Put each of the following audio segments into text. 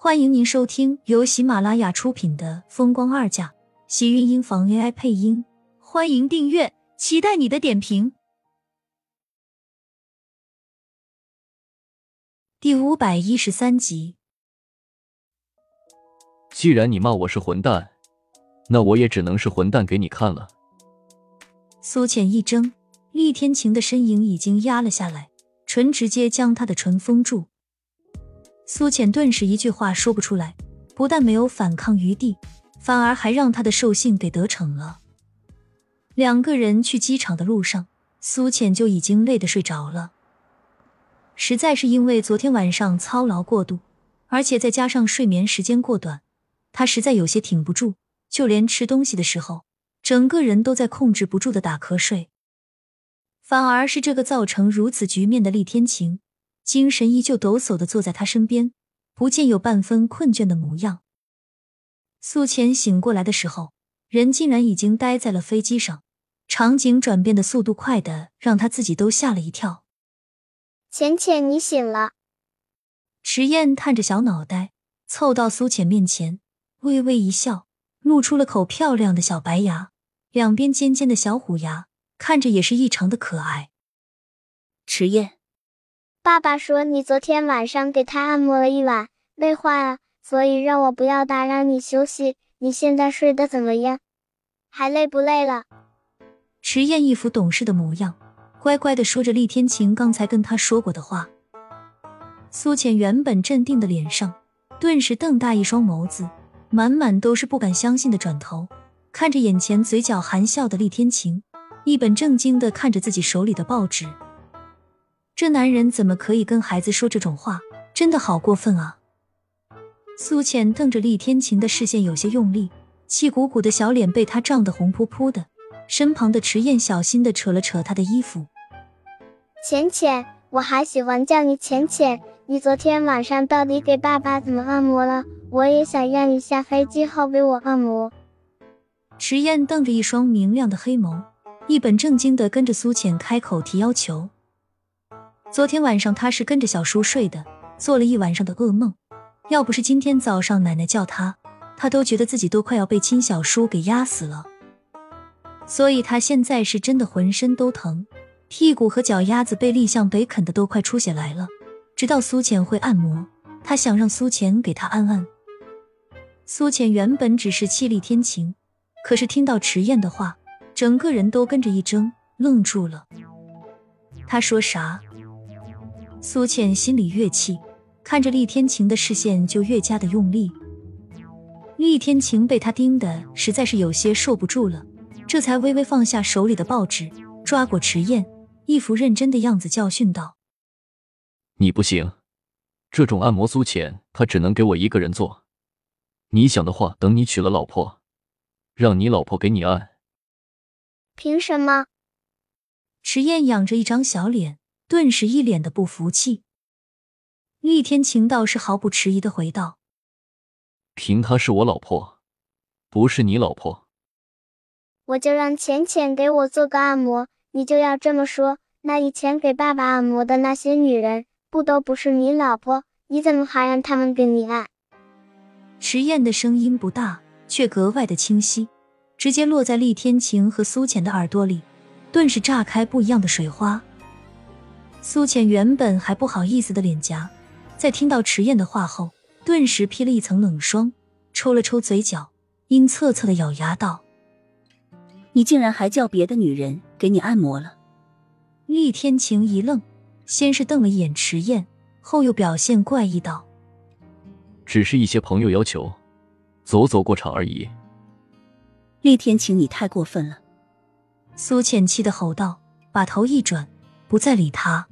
欢迎您收听由喜马拉雅出品的《风光二嫁》，喜运音房 AI 配音。欢迎订阅，期待你的点评。第五百一十三集。既然你骂我是混蛋，那我也只能是混蛋给你看了。苏浅一怔，厉天晴的身影已经压了下来，唇直接将他的唇封住。苏浅顿时一句话说不出来，不但没有反抗余地，反而还让他的兽性给得逞了。两个人去机场的路上，苏浅就已经累得睡着了。实在是因为昨天晚上操劳过度，而且再加上睡眠时间过短，他实在有些挺不住，就连吃东西的时候，整个人都在控制不住的打瞌睡。反而是这个造成如此局面的厉天晴。精神依旧抖擞的坐在他身边，不见有半分困倦的模样。苏浅醒过来的时候，人竟然已经待在了飞机上，场景转变的速度快的让他自己都吓了一跳。浅浅，你醒了。池燕探着小脑袋，凑到苏浅面前，微微一笑，露出了口漂亮的小白牙，两边尖尖的小虎牙，看着也是异常的可爱。池燕。爸爸说你昨天晚上给他按摩了一晚，累坏了，所以让我不要打扰你休息。你现在睡得怎么样？还累不累了？迟燕一副懂事的模样，乖乖的说着厉天晴刚才跟他说过的话。苏浅原本镇定的脸上，顿时瞪大一双眸子，满满都是不敢相信的转头，看着眼前嘴角含笑的厉天晴，一本正经的看着自己手里的报纸。这男人怎么可以跟孩子说这种话？真的好过分啊！苏浅瞪着厉天晴的视线有些用力，气鼓鼓的小脸被他胀得红扑扑的。身旁的迟燕小心的扯了扯他的衣服。浅浅，我还喜欢叫你浅浅。你昨天晚上到底给爸爸怎么按摩了？我也想让你下飞机后给我按摩。迟燕瞪着一双明亮的黑眸，一本正经的跟着苏浅开口提要求。昨天晚上他是跟着小叔睡的，做了一晚上的噩梦。要不是今天早上奶奶叫他，他都觉得自己都快要被亲小叔给压死了。所以他现在是真的浑身都疼，屁股和脚丫子被立向北啃的都快出血来了。直到苏浅会按摩，他想让苏浅给他按按。苏浅原本只是气力天晴，可是听到迟燕的话，整个人都跟着一怔，愣住了。他说啥？苏倩心里越气，看着厉天晴的视线就越加的用力。厉天晴被他盯的实在是有些受不住了，这才微微放下手里的报纸，抓过迟燕，一副认真的样子教训道：“你不行，这种按摩苏浅他只能给我一个人做。你想的话，等你娶了老婆，让你老婆给你按。”凭什么？迟燕仰着一张小脸。顿时一脸的不服气，厉天晴倒是毫不迟疑的回道：“凭她是我老婆，不是你老婆，我就让浅浅给我做个按摩。你就要这么说，那以前给爸爸按摩的那些女人，不都不是你老婆？你怎么还让他们给你按？”迟燕的声音不大，却格外的清晰，直接落在厉天晴和苏浅的耳朵里，顿时炸开不一样的水花。苏浅原本还不好意思的脸颊，在听到迟燕的话后，顿时披了一层冷霜，抽了抽嘴角，阴恻恻的咬牙道：“你竟然还叫别的女人给你按摩了？”厉天晴一愣，先是瞪了一眼迟燕，后又表现怪异道：“只是一些朋友要求，走走过场而已。”厉天晴，你太过分了！”苏浅气的吼道，把头一转。不再理他。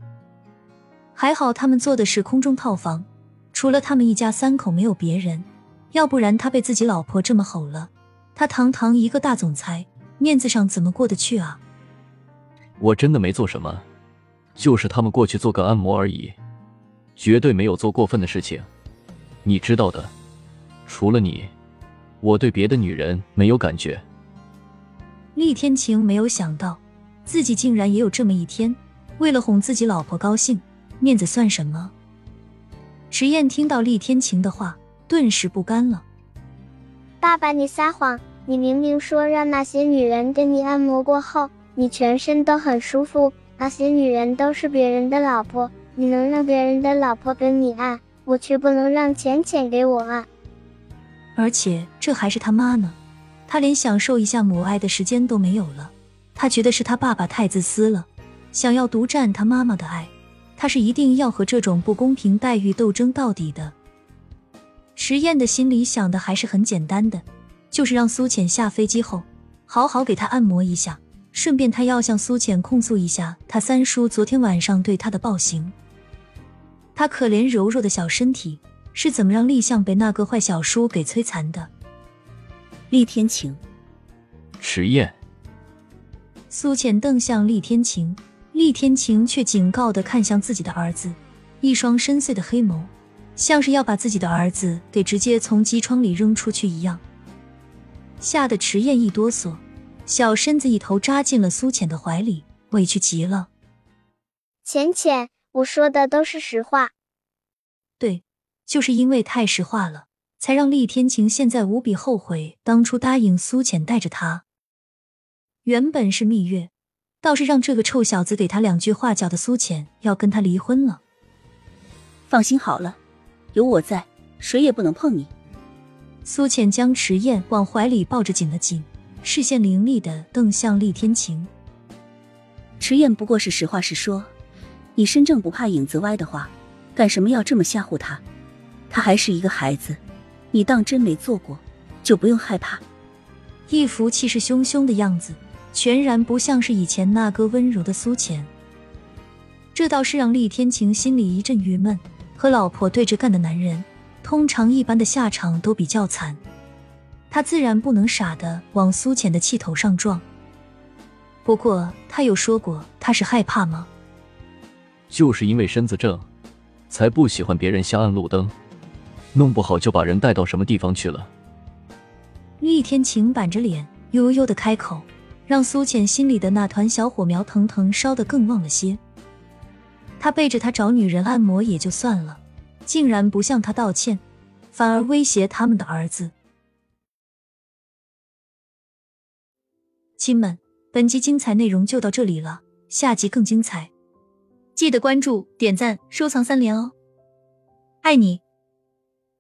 还好他们做的是空中套房，除了他们一家三口没有别人，要不然他被自己老婆这么吼了，他堂堂一个大总裁，面子上怎么过得去啊？我真的没做什么，就是他们过去做个按摩而已，绝对没有做过分的事情，你知道的。除了你，我对别的女人没有感觉。厉天晴没有想到，自己竟然也有这么一天。为了哄自己老婆高兴，面子算什么？迟燕听到厉天晴的话，顿时不甘了。爸爸，你撒谎！你明明说让那些女人给你按摩过后，你全身都很舒服。那些女人都是别人的老婆，你能让别人的老婆跟你按，我却不能让浅浅给我按。而且这还是他妈呢，他连享受一下母爱的时间都没有了。他觉得是他爸爸太自私了，想要独占他妈妈的爱。他是一定要和这种不公平待遇斗争到底的。石燕的心里想的还是很简单的，就是让苏浅下飞机后好好给他按摩一下，顺便他要向苏浅控诉一下他三叔昨天晚上对他的暴行。他可怜柔弱的小身体是怎么让立向被那个坏小叔给摧残的？厉天晴，石燕，苏浅瞪向厉天晴。厉天晴却警告的看向自己的儿子，一双深邃的黑眸，像是要把自己的儿子给直接从机窗里扔出去一样。吓得迟燕一哆嗦，小身子一头扎进了苏浅的怀里，委屈极了。浅浅，我说的都是实话。对，就是因为太实话了，才让厉天晴现在无比后悔当初答应苏浅带着他。原本是蜜月。倒是让这个臭小子给他两句话，搅的苏浅要跟他离婚了。放心好了，有我在，谁也不能碰你。苏浅将迟燕往怀里抱着紧了紧，视线凌厉的瞪向厉天晴。迟燕不过是实话实说，你身正不怕影子歪的话，干什么要这么吓唬他？他还是一个孩子，你当真没做过，就不用害怕。一副气势汹汹的样子。全然不像是以前那个温柔的苏浅，这倒是让厉天晴心里一阵郁闷。和老婆对着干的男人，通常一般的下场都比较惨。他自然不能傻的往苏浅的气头上撞。不过他有说过他是害怕吗？就是因为身子正，才不喜欢别人瞎按路灯，弄不好就把人带到什么地方去了。厉天晴板着脸，悠悠的开口。让苏浅心里的那团小火苗腾腾烧得更旺了些。他背着他找女人按摩也就算了，竟然不向他道歉，反而威胁他们的儿子。亲们，本集精彩内容就到这里了，下集更精彩，记得关注、点赞、收藏三连哦！爱你。